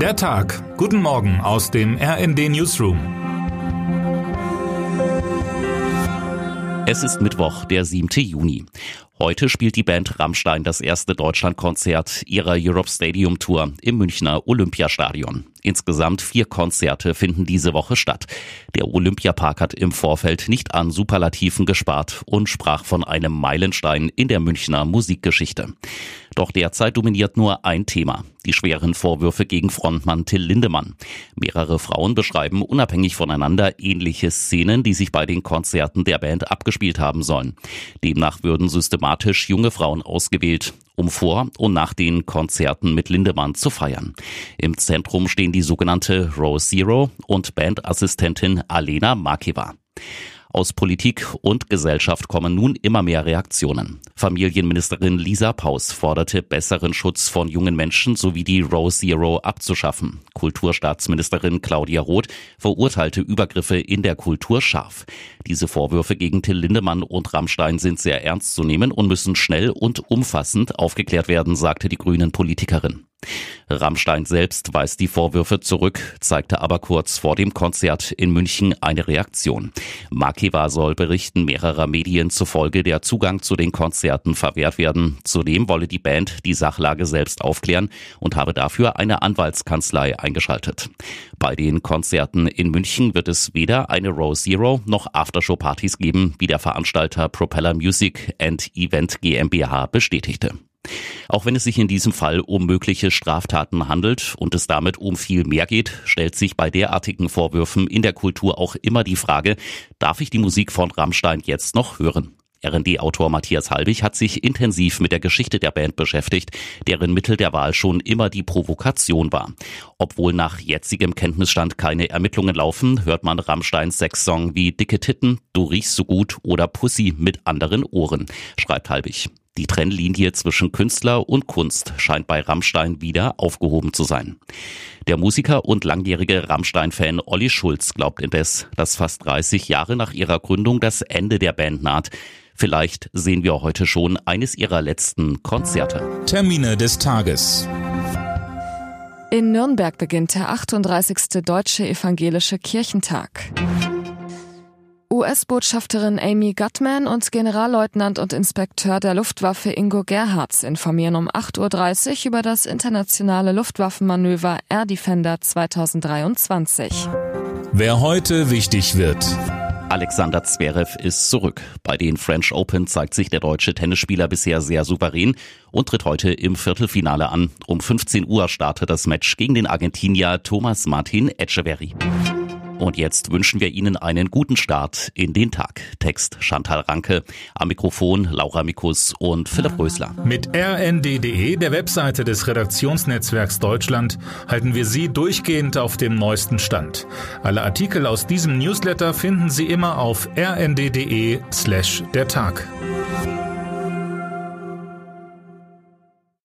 Der Tag. Guten Morgen aus dem RND Newsroom. Es ist Mittwoch, der 7. Juni. Heute spielt die Band Rammstein das erste Deutschlandkonzert ihrer Europe Stadium Tour im Münchner Olympiastadion. Insgesamt vier Konzerte finden diese Woche statt. Der Olympiapark hat im Vorfeld nicht an Superlativen gespart und sprach von einem Meilenstein in der Münchner Musikgeschichte. Doch derzeit dominiert nur ein Thema, die schweren Vorwürfe gegen Frontmann Till Lindemann. Mehrere Frauen beschreiben unabhängig voneinander ähnliche Szenen, die sich bei den Konzerten der Band abgespielt haben sollen. Demnach würden systematisch junge Frauen ausgewählt, um vor und nach den Konzerten mit Lindemann zu feiern. Im Zentrum stehen die sogenannte Row Zero und Bandassistentin Alena Makeva. Aus Politik und Gesellschaft kommen nun immer mehr Reaktionen. Familienministerin Lisa Paus forderte besseren Schutz von jungen Menschen sowie die Row Zero abzuschaffen. Kulturstaatsministerin Claudia Roth verurteilte Übergriffe in der Kultur scharf. Diese Vorwürfe gegen Till Lindemann und Rammstein sind sehr ernst zu nehmen und müssen schnell und umfassend aufgeklärt werden, sagte die Grünen Politikerin. Rammstein selbst weist die Vorwürfe zurück, zeigte aber kurz vor dem Konzert in München eine Reaktion. Makeva soll Berichten mehrerer Medien zufolge der Zugang zu den Konzerten verwehrt werden. Zudem wolle die Band die Sachlage selbst aufklären und habe dafür eine Anwaltskanzlei eingeschaltet. Bei den Konzerten in München wird es weder eine Row Zero noch Aftershow-Partys geben, wie der Veranstalter Propeller Music and Event GmbH bestätigte. Auch wenn es sich in diesem Fall um mögliche Straftaten handelt und es damit um viel mehr geht, stellt sich bei derartigen Vorwürfen in der Kultur auch immer die Frage, darf ich die Musik von Rammstein jetzt noch hören? RD-Autor Matthias Halbig hat sich intensiv mit der Geschichte der Band beschäftigt, deren Mittel der Wahl schon immer die Provokation war. Obwohl nach jetzigem Kenntnisstand keine Ermittlungen laufen, hört man Rammsteins Sexsong wie Dicke Titten, Du riechst so gut oder Pussy mit anderen Ohren, schreibt Halbig. Die Trennlinie zwischen Künstler und Kunst scheint bei Rammstein wieder aufgehoben zu sein. Der Musiker und langjährige Rammstein-Fan Olli Schulz glaubt indes, dass fast 30 Jahre nach ihrer Gründung das Ende der Band naht. Vielleicht sehen wir heute schon eines ihrer letzten Konzerte. Termine des Tages. In Nürnberg beginnt der 38. Deutsche Evangelische Kirchentag. US-Botschafterin Amy Gutman und Generalleutnant und Inspekteur der Luftwaffe Ingo Gerhards informieren um 8.30 Uhr über das internationale Luftwaffenmanöver Air Defender 2023. Wer heute wichtig wird. Alexander Zverev ist zurück. Bei den French Open zeigt sich der deutsche Tennisspieler bisher sehr souverän und tritt heute im Viertelfinale an. Um 15 Uhr startet das Match gegen den Argentinier Thomas Martin Echeverry. Und jetzt wünschen wir Ihnen einen guten Start in den Tag. Text Chantal Ranke, am Mikrofon Laura Mikus und Philipp Rösler. Mit rnd.de, der Webseite des Redaktionsnetzwerks Deutschland, halten wir Sie durchgehend auf dem neuesten Stand. Alle Artikel aus diesem Newsletter finden Sie immer auf rnd.de slash der Tag.